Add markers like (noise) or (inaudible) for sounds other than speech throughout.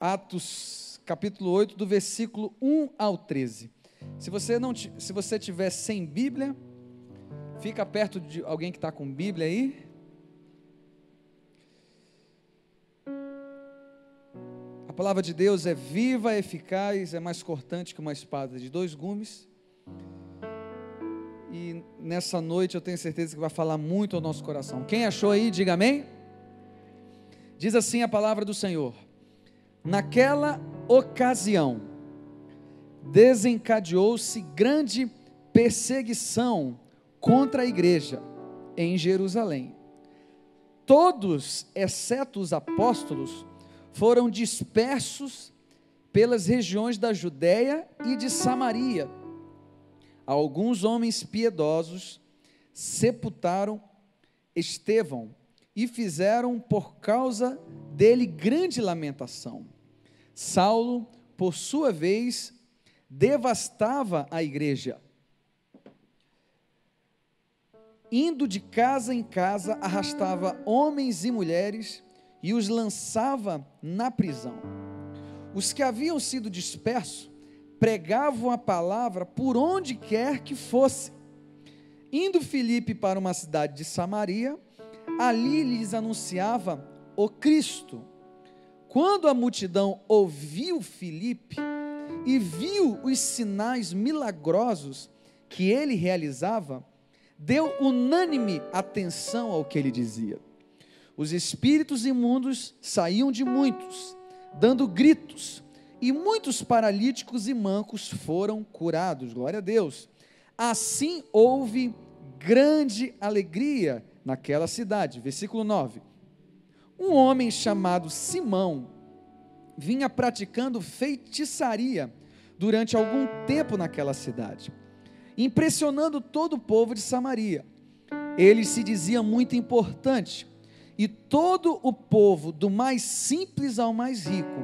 Atos capítulo 8, do versículo 1 ao 13. Se você não se você tiver sem Bíblia, fica perto de alguém que está com Bíblia aí. A palavra de Deus é viva, eficaz, é mais cortante que uma espada de dois gumes. E nessa noite eu tenho certeza que vai falar muito ao nosso coração. Quem achou aí, diga amém. Diz assim a palavra do Senhor: Naquela ocasião, desencadeou-se grande perseguição contra a igreja em Jerusalém. Todos, exceto os apóstolos, foram dispersos pelas regiões da Judéia e de Samaria. Alguns homens piedosos sepultaram Estevão e fizeram por causa dele grande lamentação. Saulo, por sua vez, devastava a igreja. Indo de casa em casa, arrastava homens e mulheres e os lançava na prisão. Os que haviam sido dispersos pregavam a palavra por onde quer que fosse. Indo Filipe para uma cidade de Samaria, ali lhes anunciava o Cristo. Quando a multidão ouviu Filipe e viu os sinais milagrosos que ele realizava, deu unânime atenção ao que ele dizia. Os espíritos imundos saíam de muitos, dando gritos, e muitos paralíticos e mancos foram curados. Glória a Deus. Assim houve grande alegria naquela cidade. Versículo 9. Um homem chamado Simão vinha praticando feitiçaria durante algum tempo naquela cidade, impressionando todo o povo de Samaria. Ele se dizia muito importante, e todo o povo, do mais simples ao mais rico,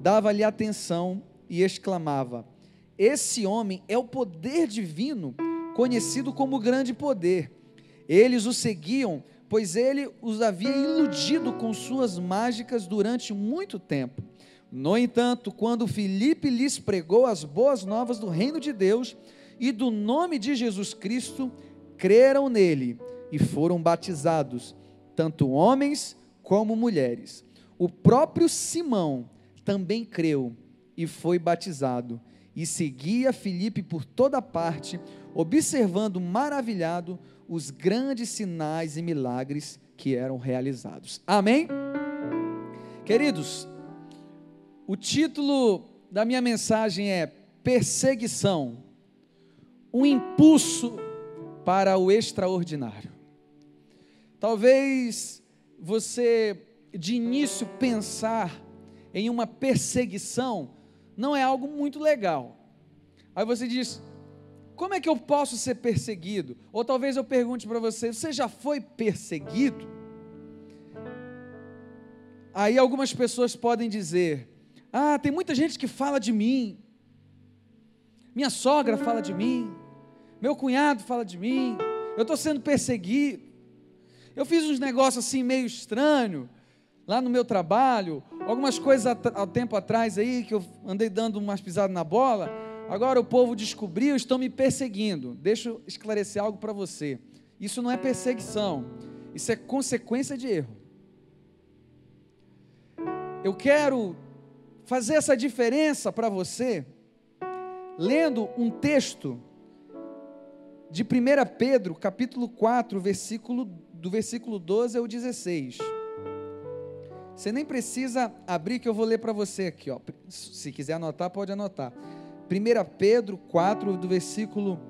dava-lhe atenção e exclamava: Esse homem é o poder divino, conhecido como grande poder. Eles o seguiam, pois ele os havia iludido com suas mágicas durante muito tempo. No entanto, quando Filipe lhes pregou as boas novas do reino de Deus e do nome de Jesus Cristo, creram nele e foram batizados, tanto homens como mulheres. O próprio Simão também creu e foi batizado, e seguia Filipe por toda parte, observando maravilhado os grandes sinais e milagres que eram realizados. Amém? Queridos, o título da minha mensagem é Perseguição um impulso para o extraordinário. Talvez você de início pensar em uma perseguição não é algo muito legal. Aí você diz: como é que eu posso ser perseguido? Ou talvez eu pergunte para você: você já foi perseguido? Aí algumas pessoas podem dizer: ah, tem muita gente que fala de mim. Minha sogra fala de mim. Meu cunhado fala de mim. Eu estou sendo perseguido. Eu fiz uns negócios assim meio estranho lá no meu trabalho. Algumas coisas há tempo atrás aí que eu andei dando umas pisadas na bola Agora o povo descobriu, estão me perseguindo. Deixa eu esclarecer algo para você. Isso não é perseguição, isso é consequência de erro. Eu quero fazer essa diferença para você, lendo um texto de 1 Pedro, capítulo 4, versículo, do versículo 12 ao 16. Você nem precisa abrir que eu vou ler para você aqui, ó. Se quiser anotar, pode anotar. 1 Pedro 4, do versículo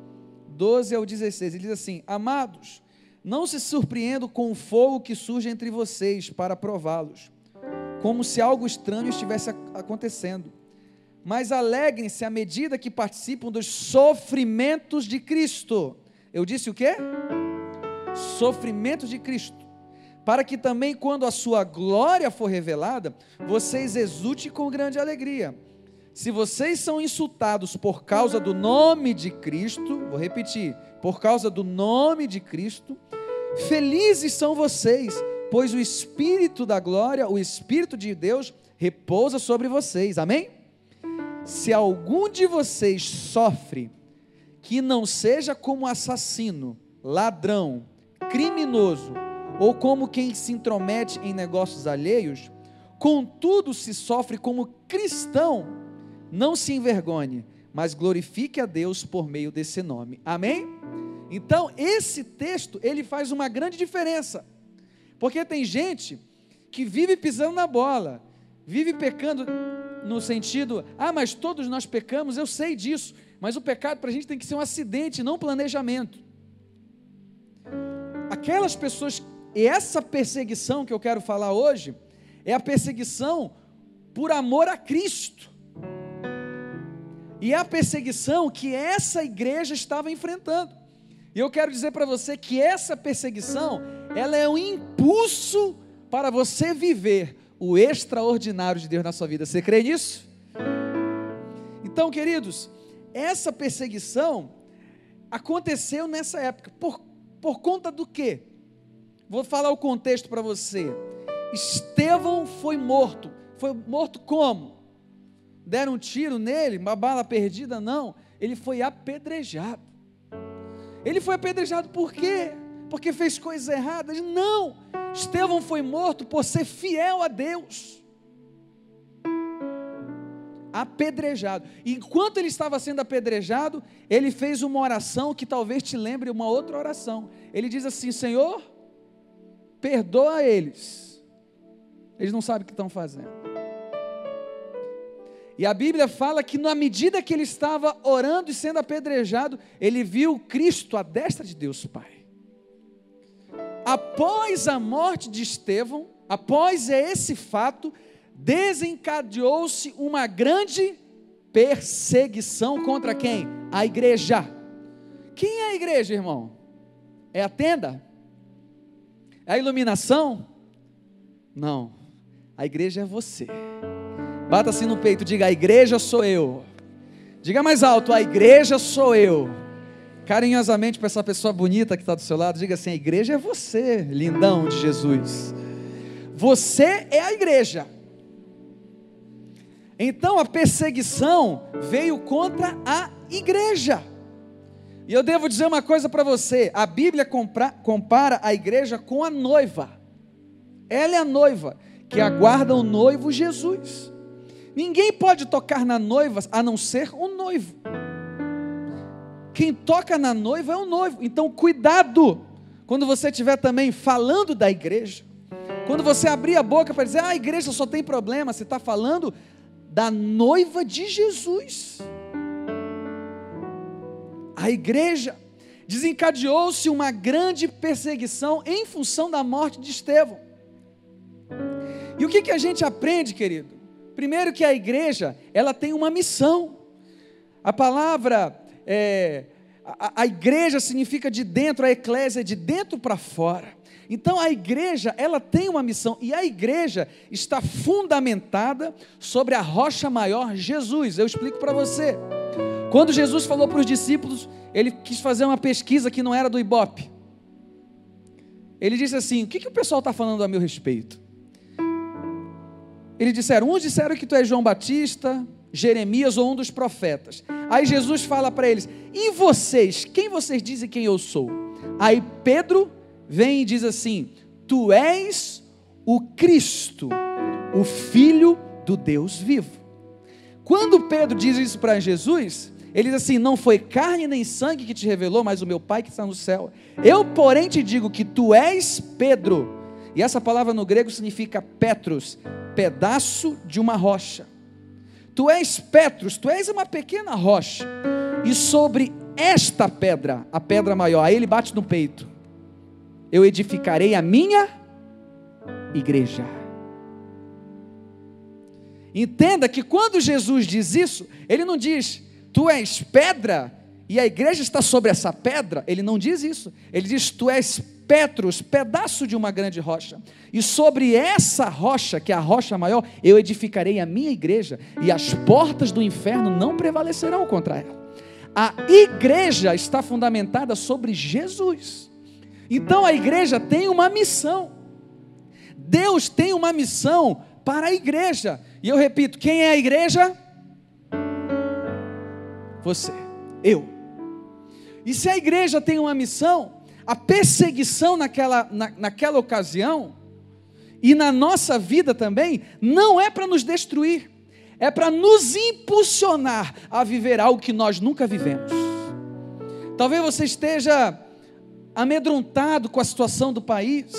12 ao 16, ele diz assim: Amados, não se surpreendam com o fogo que surge entre vocês para prová-los, como se algo estranho estivesse acontecendo. Mas alegrem-se à medida que participam dos sofrimentos de Cristo. Eu disse o quê? Sofrimentos de Cristo. Para que também, quando a sua glória for revelada, vocês exultem com grande alegria se vocês são insultados por causa do nome de Cristo, vou repetir, por causa do nome de Cristo, felizes são vocês, pois o Espírito da glória, o Espírito de Deus, repousa sobre vocês. Amém? Se algum de vocês sofre, que não seja como assassino, ladrão, criminoso, ou como quem se intromete em negócios alheios, contudo se sofre como cristão, não se envergonhe, mas glorifique a Deus por meio desse nome. Amém? Então, esse texto, ele faz uma grande diferença. Porque tem gente que vive pisando na bola, vive pecando no sentido, ah, mas todos nós pecamos, eu sei disso, mas o pecado para a gente tem que ser um acidente, não um planejamento. Aquelas pessoas, e essa perseguição que eu quero falar hoje, é a perseguição por amor a Cristo. E a perseguição que essa igreja estava enfrentando. E eu quero dizer para você que essa perseguição, ela é um impulso para você viver o extraordinário de Deus na sua vida. Você crê nisso? Então, queridos, essa perseguição aconteceu nessa época. Por, por conta do quê? Vou falar o contexto para você. Estevão foi morto. Foi morto como? Deram um tiro nele, uma bala perdida? Não. Ele foi apedrejado. Ele foi apedrejado por quê? Porque fez coisas erradas? Não. Estevão foi morto por ser fiel a Deus. Apedrejado. Enquanto ele estava sendo apedrejado, ele fez uma oração que talvez te lembre uma outra oração. Ele diz assim: Senhor, perdoa eles. Eles não sabem o que estão fazendo. E a Bíblia fala que na medida que ele estava orando e sendo apedrejado, ele viu Cristo à destra de Deus Pai após a morte de Estevão, após esse fato, desencadeou-se uma grande perseguição contra quem? A igreja. Quem é a igreja, irmão? É a tenda? É a iluminação? Não. A igreja é você. Bata assim no peito, diga: a igreja sou eu. Diga mais alto: a igreja sou eu carinhosamente para essa pessoa bonita que está do seu lado, diga assim: a igreja é você, lindão de Jesus. Você é a igreja. Então a perseguição veio contra a igreja. E eu devo dizer uma coisa para você: a Bíblia compara a igreja com a noiva. Ela é a noiva que aguarda o noivo Jesus. Ninguém pode tocar na noiva a não ser o noivo. Quem toca na noiva é o noivo. Então, cuidado quando você estiver também falando da igreja. Quando você abrir a boca para dizer, ah, a igreja só tem problema, você está falando da noiva de Jesus. A igreja desencadeou-se uma grande perseguição em função da morte de Estevão. E o que, que a gente aprende, querido? Primeiro que a igreja, ela tem uma missão. A palavra é, a, a igreja significa de dentro, a eclésia é de dentro para fora. Então a igreja, ela tem uma missão e a igreja está fundamentada sobre a rocha maior, Jesus. Eu explico para você. Quando Jesus falou para os discípulos, ele quis fazer uma pesquisa que não era do Ibope. Ele disse assim: O que, que o pessoal está falando a meu respeito? Eles disseram: Uns disseram que tu és João Batista, Jeremias ou um dos profetas. Aí Jesus fala para eles: E vocês? Quem vocês dizem quem eu sou? Aí Pedro vem e diz assim: Tu és o Cristo, o Filho do Deus vivo. Quando Pedro diz isso para Jesus, ele diz assim: Não foi carne nem sangue que te revelou, mas o meu Pai que está no céu. Eu, porém, te digo que tu és Pedro. E essa palavra no grego significa Petros, pedaço de uma rocha. Tu és Petros, tu és uma pequena rocha, e sobre esta pedra, a pedra maior, aí ele bate no peito, eu edificarei a minha igreja. Entenda que quando Jesus diz isso, ele não diz, tu és pedra e a igreja está sobre essa pedra, ele não diz isso, ele diz, tu és Petros, pedaço de uma grande rocha. E sobre essa rocha, que é a rocha maior, eu edificarei a minha igreja, e as portas do inferno não prevalecerão contra ela. A igreja está fundamentada sobre Jesus. Então a igreja tem uma missão. Deus tem uma missão para a igreja. E eu repito: quem é a igreja? Você, eu. E se a igreja tem uma missão, a perseguição naquela, na, naquela ocasião, e na nossa vida também, não é para nos destruir, é para nos impulsionar a viver algo que nós nunca vivemos. Talvez você esteja amedrontado com a situação do país,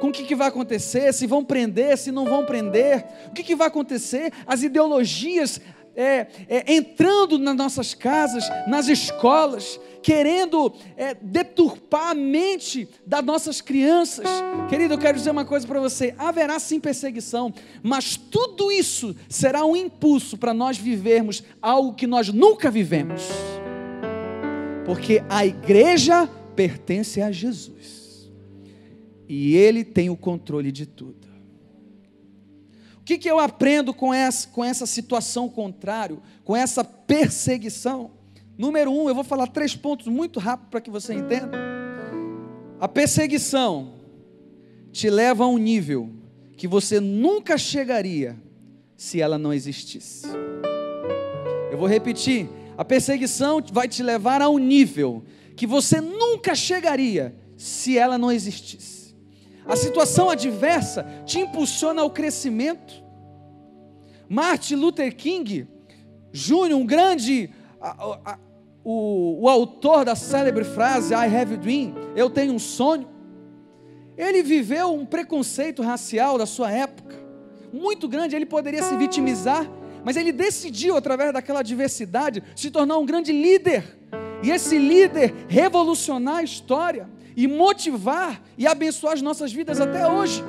com o que, que, vai acontecer, se vão prender, se não vão prender, o que, que vai acontecer, as ideologias é, é, entrando nas nossas casas, nas escolas, querendo é, deturpar a mente das nossas crianças. Querido, eu quero dizer uma coisa para você: haverá sim perseguição, mas tudo isso será um impulso para nós vivermos algo que nós nunca vivemos, porque a igreja pertence a Jesus e Ele tem o controle de tudo que, que eu aprendo com essa, com essa situação contrária, com essa perseguição? Número um, eu vou falar três pontos muito rápido para que você entenda. A perseguição te leva a um nível que você nunca chegaria se ela não existisse. Eu vou repetir: a perseguição vai te levar a um nível que você nunca chegaria se ela não existisse. A situação adversa te impulsiona ao crescimento. Martin Luther King Jr., um grande, o, o autor da célebre frase I have a dream, eu tenho um sonho. Ele viveu um preconceito racial da sua época, muito grande, ele poderia se vitimizar, mas ele decidiu, através daquela adversidade, se tornar um grande líder, e esse líder revolucionar a história e motivar e abençoar as nossas vidas até hoje.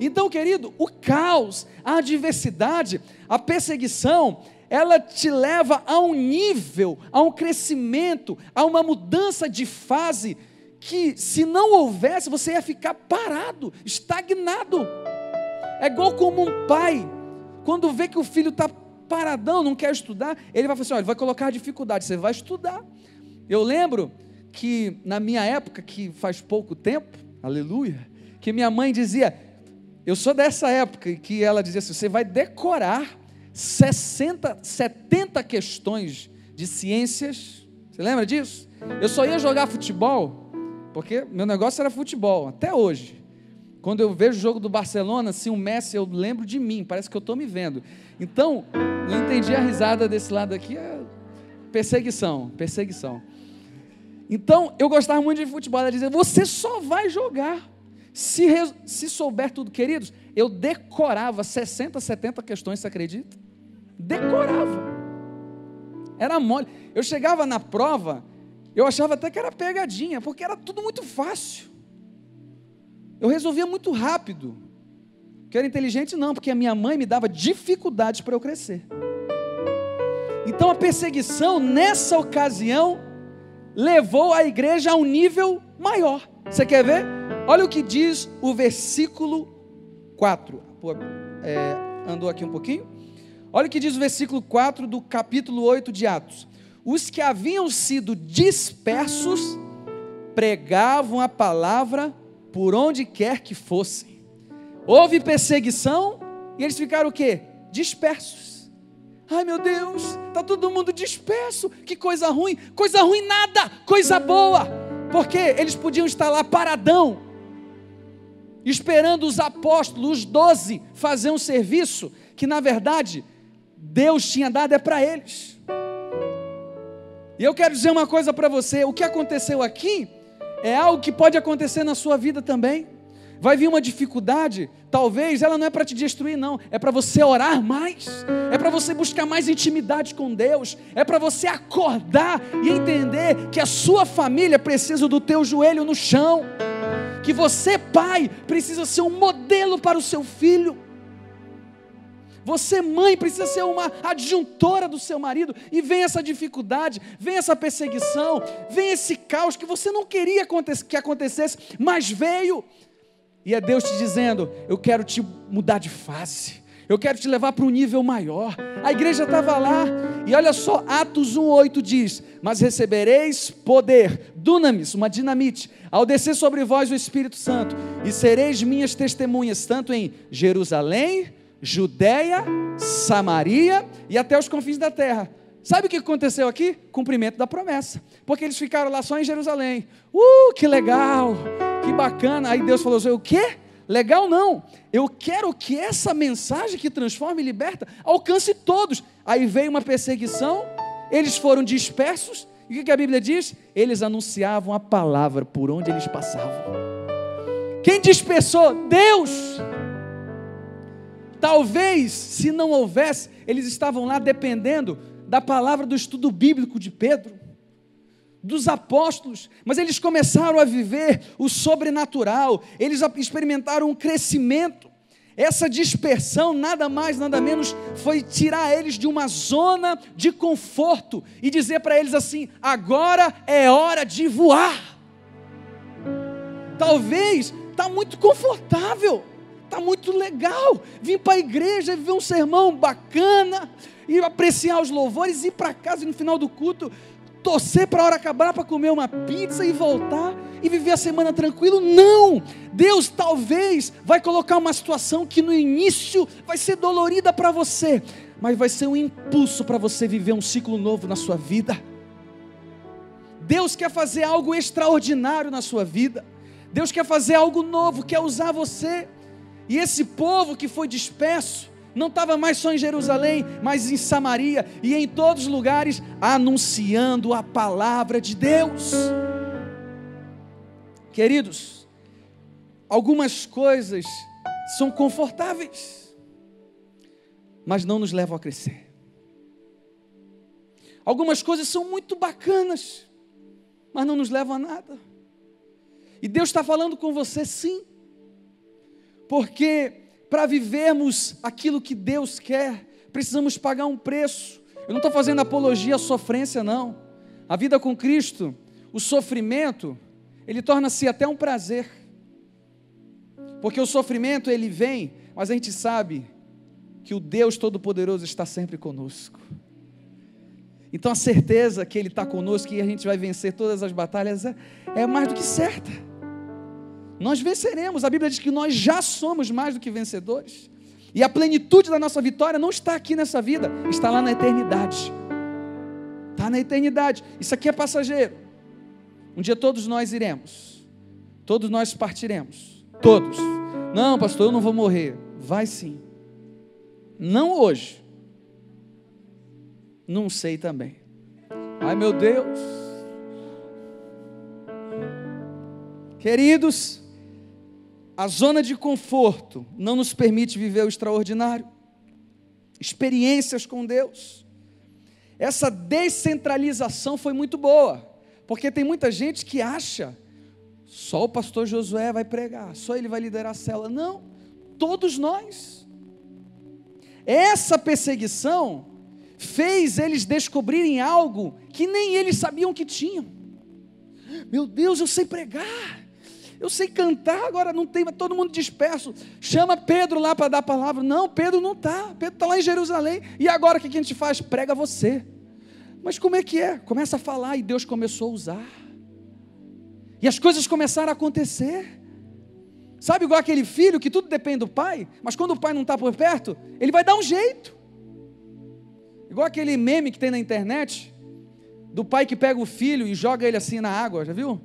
Então, querido, o caos, a adversidade, a perseguição, ela te leva a um nível, a um crescimento, a uma mudança de fase que, se não houvesse, você ia ficar parado, estagnado. É igual como um pai, quando vê que o filho está paradão, não quer estudar, ele vai falar assim: olha, vai colocar dificuldade, você vai estudar. Eu lembro que na minha época, que faz pouco tempo, aleluia, que minha mãe dizia, eu sou dessa época que ela dizia assim: você vai decorar 60, 70 questões de ciências. Você lembra disso? Eu só ia jogar futebol, porque meu negócio era futebol, até hoje. Quando eu vejo o jogo do Barcelona, assim, o Messi, eu lembro de mim, parece que eu estou me vendo. Então, não entendi a risada desse lado aqui, é perseguição, perseguição. Então, eu gostava muito de futebol. Ela dizia: Você só vai jogar. Se, se souber tudo, queridos, eu decorava 60, 70 questões, você acredita? Decorava. Era mole. Eu chegava na prova, eu achava até que era pegadinha, porque era tudo muito fácil. Eu resolvia muito rápido. Que era inteligente, não, porque a minha mãe me dava dificuldades para eu crescer. Então a perseguição, nessa ocasião, levou a igreja a um nível maior. Você quer ver? Olha o que diz o versículo 4. Pô, é, andou aqui um pouquinho? Olha o que diz o versículo 4 do capítulo 8 de Atos. Os que haviam sido dispersos pregavam a palavra por onde quer que fossem. Houve perseguição e eles ficaram o quê? Dispersos. Ai meu Deus, está todo mundo disperso, que coisa ruim, coisa ruim nada, coisa boa, porque eles podiam estar lá paradão, esperando os apóstolos, os doze, fazer um serviço que na verdade Deus tinha dado é para eles. E eu quero dizer uma coisa para você: o que aconteceu aqui é algo que pode acontecer na sua vida também. Vai vir uma dificuldade, talvez ela não é para te destruir, não, é para você orar mais, é para você buscar mais intimidade com Deus, é para você acordar e entender que a sua família precisa do teu joelho no chão, que você, pai, precisa ser um modelo para o seu filho. Você, mãe, precisa ser uma adjuntora do seu marido. E vem essa dificuldade, vem essa perseguição, vem esse caos que você não queria que acontecesse, mas veio. E é Deus te dizendo: Eu quero te mudar de face. Eu quero te levar para um nível maior. A igreja estava lá, e olha só, Atos 1,8 diz: Mas recebereis poder, dunamis, uma dinamite, ao descer sobre vós o Espírito Santo, e sereis minhas testemunhas, tanto em Jerusalém, Judéia, Samaria e até os confins da terra. Sabe o que aconteceu aqui? Cumprimento da promessa. Porque eles ficaram lá só em Jerusalém. Uh, que legal, que bacana. Aí Deus falou assim: o quê? Legal não. Eu quero que essa mensagem que transforma e liberta alcance todos. Aí veio uma perseguição, eles foram dispersos. E o que a Bíblia diz? Eles anunciavam a palavra por onde eles passavam. Quem dispersou? Deus. Talvez, se não houvesse, eles estavam lá dependendo da palavra do estudo bíblico de Pedro, dos apóstolos, mas eles começaram a viver o sobrenatural, eles experimentaram um crescimento. Essa dispersão, nada mais, nada menos, foi tirar eles de uma zona de conforto e dizer para eles assim: agora é hora de voar. Talvez está muito confortável Está muito legal vir para a igreja, ver um sermão bacana, e apreciar os louvores, ir para casa e no final do culto torcer para a hora acabar para comer uma pizza e voltar e viver a semana tranquilo. Não! Deus talvez vai colocar uma situação que no início vai ser dolorida para você, mas vai ser um impulso para você viver um ciclo novo na sua vida. Deus quer fazer algo extraordinário na sua vida. Deus quer fazer algo novo, quer usar você. E esse povo que foi disperso, não estava mais só em Jerusalém, mas em Samaria e em todos os lugares, anunciando a palavra de Deus. Queridos, algumas coisas são confortáveis, mas não nos levam a crescer. Algumas coisas são muito bacanas, mas não nos levam a nada. E Deus está falando com você, sim porque para vivermos aquilo que Deus quer, precisamos pagar um preço. Eu não estou fazendo apologia à sofrência, não. A vida com Cristo, o sofrimento, ele torna-se até um prazer. Porque o sofrimento ele vem, mas a gente sabe que o Deus Todo-Poderoso está sempre conosco. Então a certeza que Ele está conosco e a gente vai vencer todas as batalhas é, é mais do que certa. Nós venceremos. A Bíblia diz que nós já somos mais do que vencedores. E a plenitude da nossa vitória não está aqui nessa vida, está lá na eternidade. Está na eternidade. Isso aqui é passageiro. Um dia todos nós iremos. Todos nós partiremos. Todos. Não, pastor, eu não vou morrer. Vai sim. Não hoje. Não sei também. Ai meu Deus. Queridos, a zona de conforto não nos permite viver o extraordinário. Experiências com Deus. Essa descentralização foi muito boa, porque tem muita gente que acha só o pastor Josué vai pregar, só ele vai liderar a cela. Não, todos nós. Essa perseguição fez eles descobrirem algo que nem eles sabiam que tinham. Meu Deus, eu sei pregar. Eu sei cantar, agora não tem, todo mundo disperso. Chama Pedro lá para dar a palavra. Não, Pedro não está. Pedro está lá em Jerusalém. E agora o que a gente faz? Prega você. Mas como é que é? Começa a falar e Deus começou a usar. E as coisas começaram a acontecer. Sabe igual aquele filho que tudo depende do pai, mas quando o pai não está por perto, ele vai dar um jeito. Igual aquele meme que tem na internet, do pai que pega o filho e joga ele assim na água, já viu?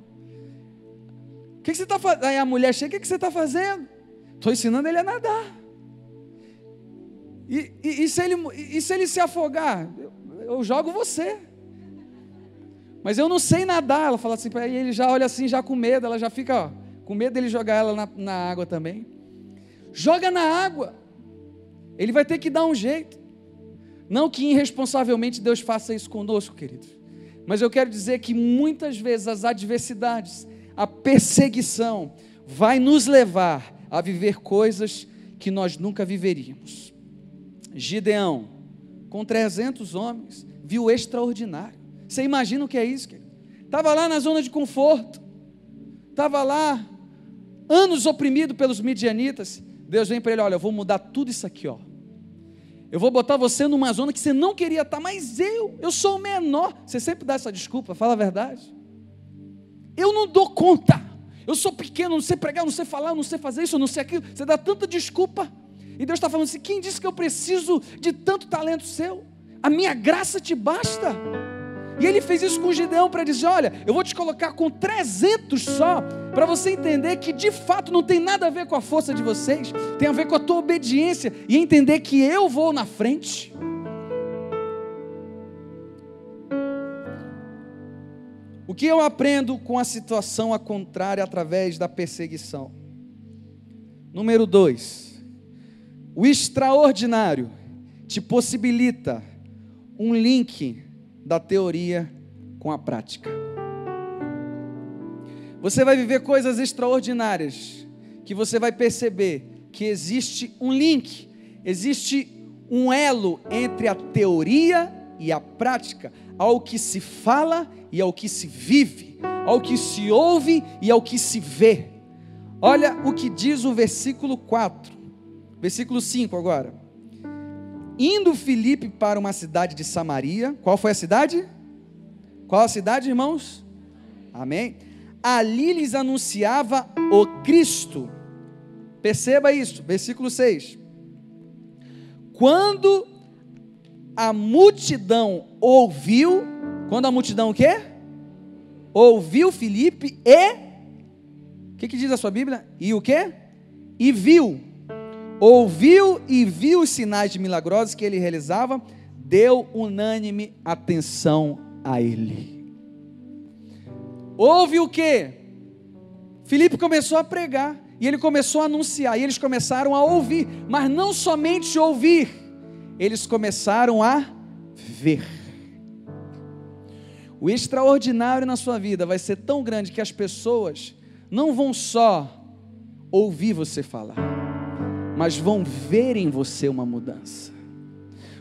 O que, você está fazendo? Aí a mulher chega, o que, que você está fazendo? Estou ensinando ele a nadar. E, e, e, se ele, e se ele se afogar? Eu, eu, jogo você. Mas eu não sei nadar. Ela fala assim, e ele já olha assim, já com medo, ela já fica ó, com medo dele jogar ela na, na água também. Joga na água. Ele vai ter que dar um jeito. Não que irresponsavelmente Deus faça isso conosco, queridos. Mas eu quero dizer que muitas vezes as adversidades, a perseguição vai nos levar a viver coisas que nós nunca viveríamos. Gideão, com 300 homens, viu extraordinário. Você imagina o que é isso? Estava lá na zona de conforto, estava lá, anos oprimido pelos midianitas. Deus vem para ele: olha, eu vou mudar tudo isso aqui, ó. Eu vou botar você numa zona que você não queria estar, mas eu, eu sou o menor. Você sempre dá essa desculpa, fala a verdade. Eu não dou conta. Eu sou pequeno, não sei pregar, não sei falar, não sei fazer isso, não sei aquilo. Você dá tanta desculpa. E Deus está falando assim: quem disse que eu preciso de tanto talento seu? A minha graça te basta. E ele fez isso com Gideão para dizer: Olha, eu vou te colocar com 300 só, para você entender que de fato não tem nada a ver com a força de vocês, tem a ver com a tua obediência e entender que eu vou na frente. O que eu aprendo com a situação a contrária através da perseguição? Número dois, o extraordinário te possibilita um link da teoria com a prática. Você vai viver coisas extraordinárias que você vai perceber que existe um link, existe um elo entre a teoria e a prática, ao que se fala e ao que se vive, ao que se ouve e ao que se vê. Olha o que diz o versículo 4, versículo 5 agora. Indo Filipe para uma cidade de Samaria, qual foi a cidade? Qual a cidade, irmãos? Amém. Ali lhes anunciava o Cristo. Perceba isso, versículo 6. Quando a multidão ouviu, quando a multidão o quê? Ouviu Filipe e o que, que diz a sua Bíblia? E o quê? E viu ouviu e viu os sinais de milagrosos que ele realizava, deu unânime atenção a ele. Houve o que? Filipe começou a pregar e ele começou a anunciar e eles começaram a ouvir, mas não somente ouvir, eles começaram a ver. O extraordinário na sua vida vai ser tão grande que as pessoas não vão só ouvir você falar mas vão ver em você uma mudança.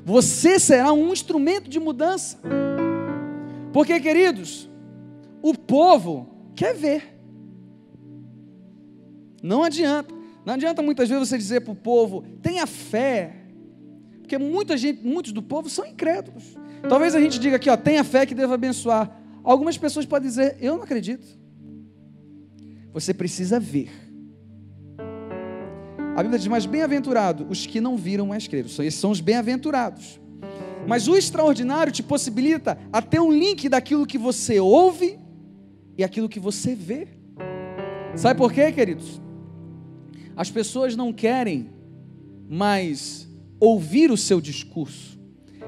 Você será um instrumento de mudança. Porque, queridos, o povo quer ver. Não adianta. Não adianta muitas vezes você dizer para o povo, tenha fé. Porque muita gente, muitos do povo são incrédulos. Talvez a gente diga aqui, ó, tenha fé que deva abençoar. Algumas pessoas podem dizer, eu não acredito. Você precisa ver. A Bíblia diz: Mas bem-aventurado os que não viram, mas creram. Esses são os bem-aventurados. Mas o extraordinário te possibilita a ter um link daquilo que você ouve e aquilo que você vê. Sabe por quê, queridos? As pessoas não querem mais ouvir o seu discurso,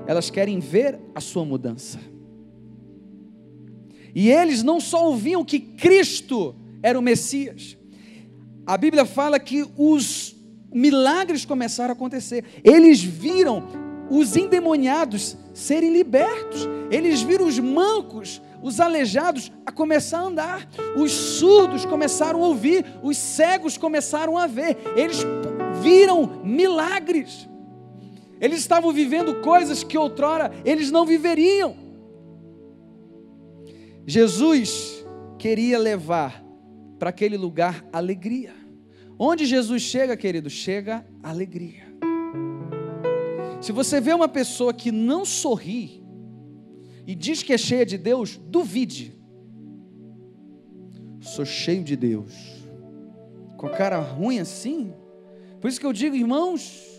elas querem ver a sua mudança. E eles não só ouviam que Cristo era o Messias, a Bíblia fala que os milagres começaram a acontecer. Eles viram os endemoniados serem libertos. Eles viram os mancos, os aleijados a começar a andar. Os surdos começaram a ouvir, os cegos começaram a ver. Eles viram milagres. Eles estavam vivendo coisas que outrora eles não viveriam. Jesus queria levar para aquele lugar alegria. Onde Jesus chega, querido, chega alegria. Se você vê uma pessoa que não sorri e diz que é cheia de Deus, duvide. Sou cheio de Deus. Com a cara ruim assim. Por isso que eu digo, irmãos,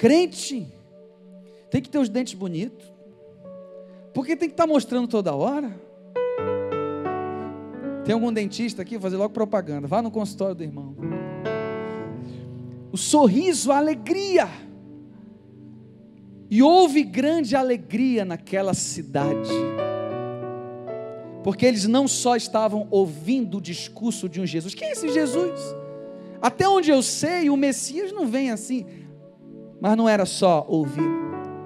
crente tem que ter os dentes bonitos. Porque tem que estar mostrando toda hora. Tem algum dentista aqui? Vou fazer logo propaganda. Vá no consultório do irmão. O sorriso, a alegria. E houve grande alegria naquela cidade. Porque eles não só estavam ouvindo o discurso de um Jesus. Quem é esse Jesus? Até onde eu sei, o Messias não vem assim. Mas não era só ouvir,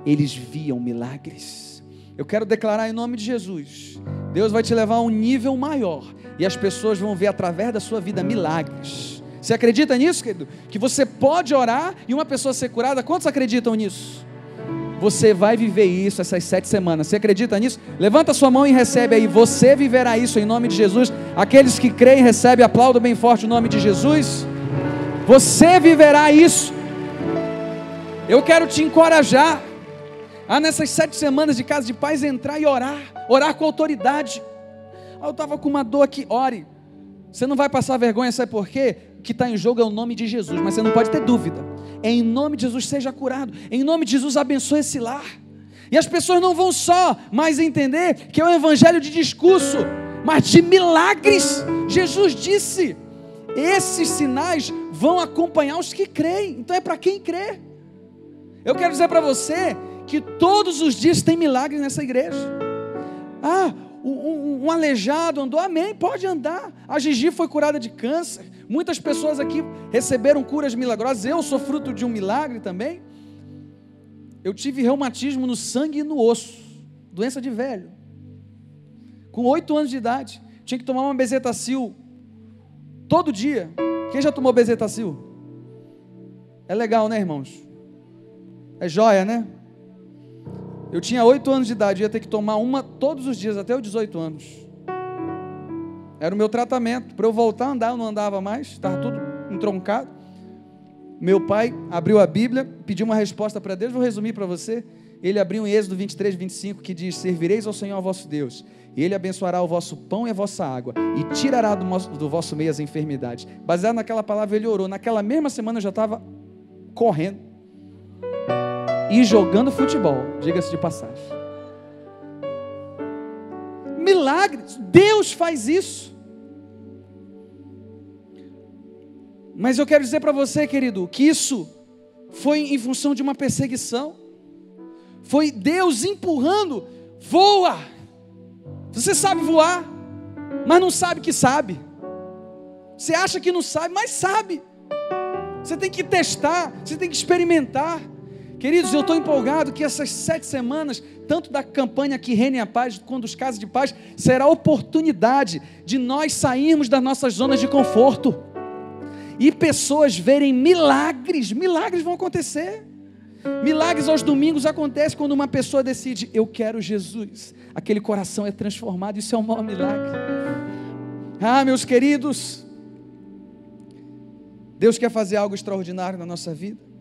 eles viam milagres. Eu quero declarar em nome de Jesus: Deus vai te levar a um nível maior e as pessoas vão ver através da sua vida milagres. Você acredita nisso, querido? Que você pode orar e uma pessoa ser curada? Quantos acreditam nisso? Você vai viver isso essas sete semanas. Você acredita nisso? Levanta sua mão e recebe aí. Você viverá isso em nome de Jesus. Aqueles que creem, recebem, aplaudam bem forte o nome de Jesus. Você viverá isso. Eu quero te encorajar a nessas sete semanas de casa de paz entrar e orar, orar com autoridade. Ah, eu estava com uma dor aqui, ore. Você não vai passar vergonha, sabe por quê? O que está em jogo é o nome de Jesus, mas você não pode ter dúvida. em nome de Jesus, seja curado. Em nome de Jesus, abençoe esse lar. E as pessoas não vão só mais entender que é um evangelho de discurso, mas de milagres. Jesus disse: esses sinais vão acompanhar os que creem. Então é para quem crê. Eu quero dizer para você que todos os dias tem milagres nessa igreja. Ah, um, um, aleijado andou, amém, pode andar. A Gigi foi curada de câncer. Muitas pessoas aqui receberam curas milagrosas. Eu sou fruto de um milagre também. Eu tive reumatismo no sangue e no osso, doença de velho. Com oito anos de idade, tinha que tomar uma bezetacil todo dia. Quem já tomou bezetacil? É legal, né, irmãos? É joia, né? Eu tinha oito anos de idade, ia ter que tomar uma todos os dias, até os 18 anos. Era o meu tratamento. Para eu voltar a andar, eu não andava mais, estava tudo entroncado. Meu pai abriu a Bíblia, pediu uma resposta para Deus, vou resumir para você. Ele abriu em Êxodo 23, 25, que diz: Servireis ao Senhor vosso Deus, e Ele abençoará o vosso pão e a vossa água, e tirará do, do vosso meio as enfermidades. Baseado naquela palavra, ele orou. Naquela mesma semana eu já estava correndo e jogando futebol, diga-se de passagem. Milagres, Deus faz isso. Mas eu quero dizer para você, querido, que isso foi em função de uma perseguição. Foi Deus empurrando, voa. Você sabe voar, mas não sabe que sabe. Você acha que não sabe, mas sabe. Você tem que testar, você tem que experimentar. Queridos, eu estou empolgado que essas sete semanas, tanto da campanha que Reine a Paz, quanto dos Casas de Paz, será oportunidade de nós sairmos das nossas zonas de conforto e pessoas verem milagres, milagres vão acontecer. Milagres aos domingos acontecem quando uma pessoa decide, eu quero Jesus. Aquele coração é transformado, isso é um maior milagre. Ah, meus queridos, Deus quer fazer algo extraordinário na nossa vida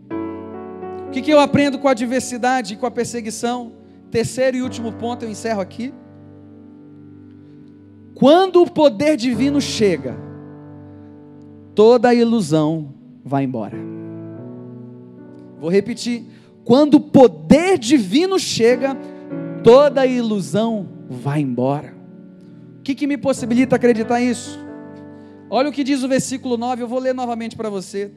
que, que eu aprendo com a adversidade e com a perseguição? Terceiro e último ponto, eu encerro aqui. Quando o poder divino chega, toda a ilusão vai embora. Vou repetir. Quando o poder divino chega, toda a ilusão vai embora. O que, que me possibilita acreditar isso? Olha o que diz o versículo 9, eu vou ler novamente para você.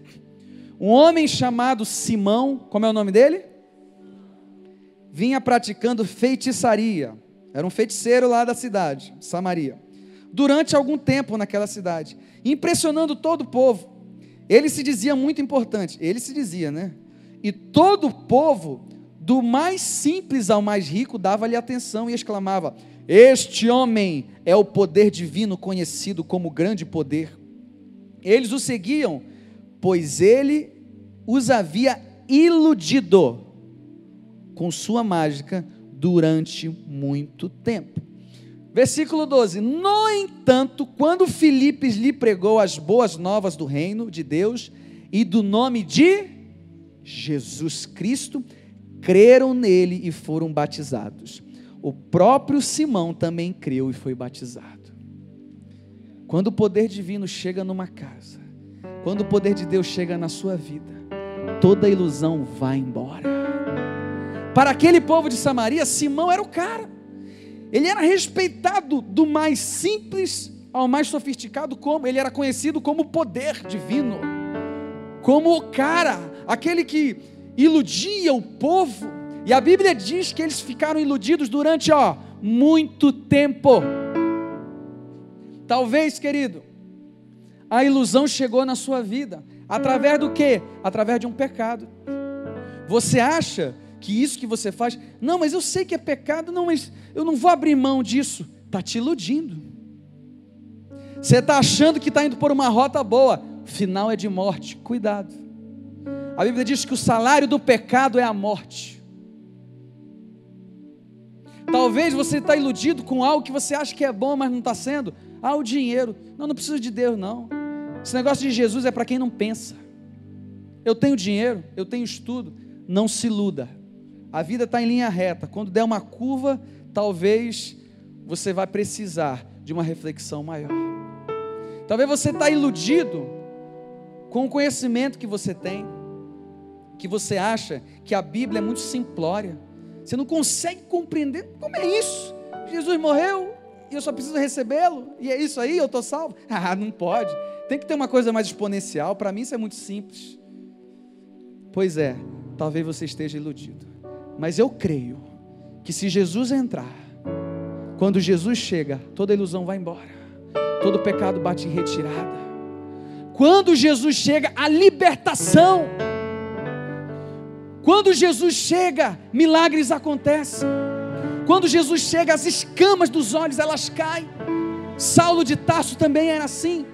Um homem chamado Simão, como é o nome dele? Vinha praticando feitiçaria. Era um feiticeiro lá da cidade, Samaria. Durante algum tempo naquela cidade, impressionando todo o povo. Ele se dizia muito importante. Ele se dizia, né? E todo o povo, do mais simples ao mais rico, dava-lhe atenção e exclamava: Este homem é o poder divino conhecido como grande poder. Eles o seguiam pois ele os havia iludido com sua mágica durante muito tempo. Versículo 12: No entanto, quando Filipe lhe pregou as boas novas do reino de Deus e do nome de Jesus Cristo, creram nele e foram batizados. O próprio Simão também creu e foi batizado. Quando o poder divino chega numa casa, quando o poder de Deus chega na sua vida, toda ilusão vai embora. Para aquele povo de Samaria, Simão era o cara. Ele era respeitado do mais simples ao mais sofisticado, como ele era conhecido como poder divino, como o cara, aquele que iludia o povo. E a Bíblia diz que eles ficaram iludidos durante, ó, muito tempo. Talvez, querido, a ilusão chegou na sua vida. Através do que? Através de um pecado. Você acha que isso que você faz, não, mas eu sei que é pecado, não, mas eu não vou abrir mão disso. Está te iludindo. Você está achando que está indo por uma rota boa, final é de morte. Cuidado. A Bíblia diz que o salário do pecado é a morte. Talvez você está iludido com algo que você acha que é bom, mas não está sendo. Ah, o dinheiro. Não, não precisa de Deus, não. Esse negócio de Jesus é para quem não pensa. Eu tenho dinheiro, eu tenho estudo. Não se iluda. A vida está em linha reta. Quando der uma curva, talvez você vai precisar de uma reflexão maior. Talvez você está iludido com o conhecimento que você tem. que você acha que a Bíblia é muito simplória. Você não consegue compreender como é isso. Jesus morreu e eu só preciso recebê-lo, e é isso aí, eu estou salvo. (laughs) Ah, não pode. Tem que ter uma coisa mais exponencial. Para mim isso é muito simples. Pois é, talvez você esteja iludido. Mas eu creio que se Jesus entrar, quando Jesus chega, toda ilusão vai embora. Todo pecado bate em retirada. Quando Jesus chega, a libertação. Quando Jesus chega, milagres acontecem. Quando Jesus chega, as escamas dos olhos elas caem. Saulo de Tarso também era assim.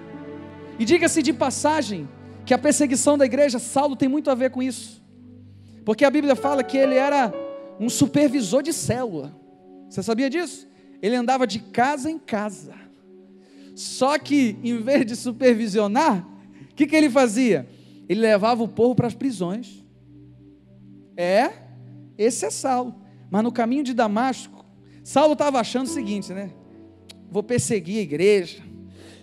E diga-se de passagem que a perseguição da igreja, Saulo tem muito a ver com isso. Porque a Bíblia fala que ele era um supervisor de célula. Você sabia disso? Ele andava de casa em casa. Só que, em vez de supervisionar, o que, que ele fazia? Ele levava o povo para as prisões. É, esse é Saulo. Mas no caminho de Damasco, Saulo estava achando o seguinte, né? Vou perseguir a igreja.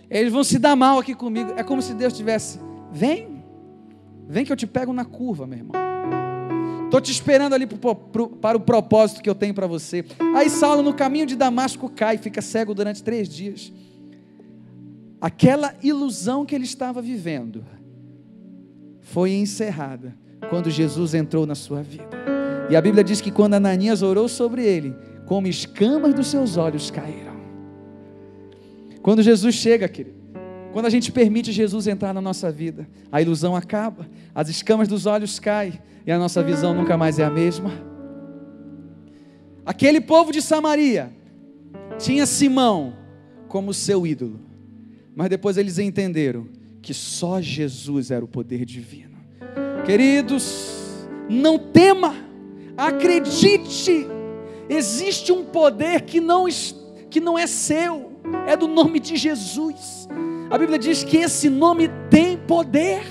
Eles vão se dar mal aqui comigo. É como se Deus tivesse, vem, vem que eu te pego na curva, meu irmão. Estou te esperando ali pro, pro, para o propósito que eu tenho para você. Aí Saulo, no caminho de Damasco, cai, fica cego durante três dias. Aquela ilusão que ele estava vivendo foi encerrada quando Jesus entrou na sua vida. E a Bíblia diz que quando Ananias orou sobre ele, como escamas dos seus olhos caíram. Quando Jesus chega, querido, quando a gente permite Jesus entrar na nossa vida, a ilusão acaba, as escamas dos olhos caem e a nossa visão nunca mais é a mesma. Aquele povo de Samaria tinha Simão como seu ídolo, mas depois eles entenderam que só Jesus era o poder divino. Queridos, não tema Acredite, existe um poder que não, que não é seu, é do nome de Jesus. A Bíblia diz que esse nome tem poder.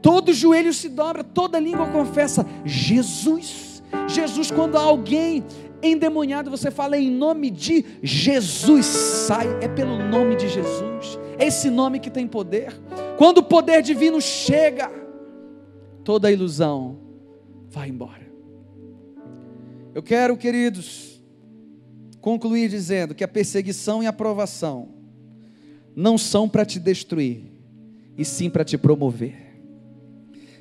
Todo joelho se dobra, toda língua confessa: Jesus. Jesus, quando alguém endemoniado, você fala em nome de Jesus, sai, é pelo nome de Jesus, é esse nome que tem poder. Quando o poder divino chega, toda ilusão vai embora. Eu quero, queridos, concluir dizendo que a perseguição e a provação não são para te destruir, e sim para te promover.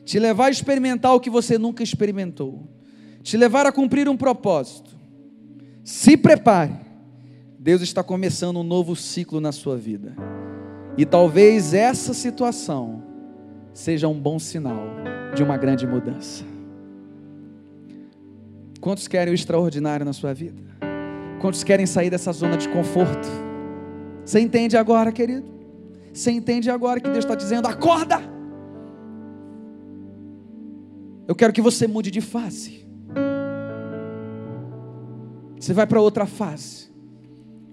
Te levar a experimentar o que você nunca experimentou. Te levar a cumprir um propósito. Se prepare. Deus está começando um novo ciclo na sua vida. E talvez essa situação seja um bom sinal de uma grande mudança. Quantos querem o extraordinário na sua vida? Quantos querem sair dessa zona de conforto? Você entende agora, querido? Você entende agora que Deus está dizendo: acorda! Eu quero que você mude de fase. Você vai para outra fase.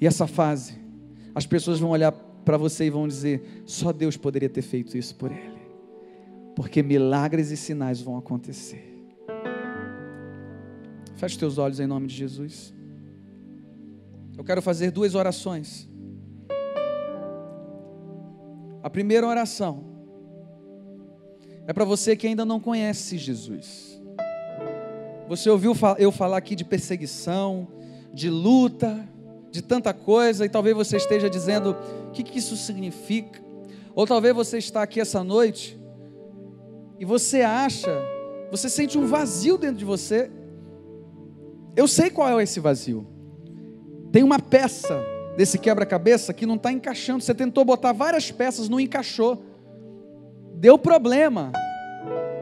E essa fase, as pessoas vão olhar para você e vão dizer: só Deus poderia ter feito isso por ele. Porque milagres e sinais vão acontecer. Feche teus olhos em nome de Jesus. Eu quero fazer duas orações. A primeira oração é para você que ainda não conhece Jesus. Você ouviu eu falar aqui de perseguição, de luta, de tanta coisa, e talvez você esteja dizendo: o que, que isso significa? Ou talvez você está aqui essa noite e você acha, você sente um vazio dentro de você eu sei qual é esse vazio. Tem uma peça desse quebra-cabeça que não está encaixando. Você tentou botar várias peças, não encaixou. Deu problema.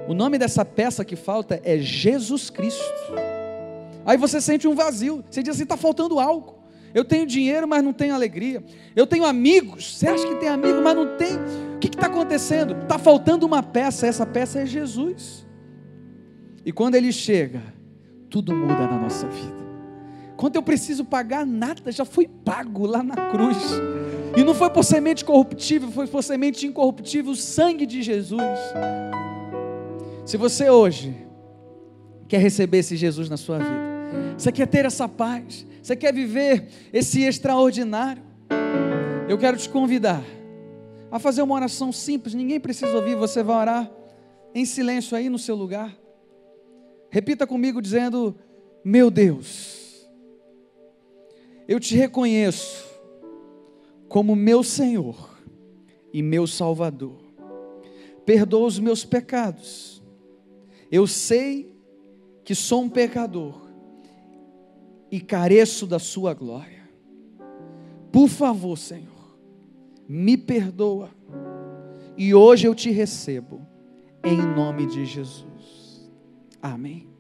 O nome dessa peça que falta é Jesus Cristo. Aí você sente um vazio. Você diz assim: está faltando algo. Eu tenho dinheiro, mas não tenho alegria. Eu tenho amigos. Você acha que tem amigo, mas não tem. O que está acontecendo? Está faltando uma peça. Essa peça é Jesus. E quando ele chega, tudo muda na nossa vida. Quando eu preciso pagar nada, já foi pago lá na cruz. E não foi por semente corruptível, foi por semente incorruptível, o sangue de Jesus. Se você hoje quer receber esse Jesus na sua vida, você quer ter essa paz, você quer viver esse extraordinário, eu quero te convidar a fazer uma oração simples, ninguém precisa ouvir, você vai orar em silêncio aí no seu lugar. Repita comigo dizendo: Meu Deus, eu te reconheço como meu Senhor e meu Salvador. Perdoa os meus pecados. Eu sei que sou um pecador e careço da Sua glória. Por favor, Senhor, me perdoa e hoje eu te recebo, em nome de Jesus. Amém.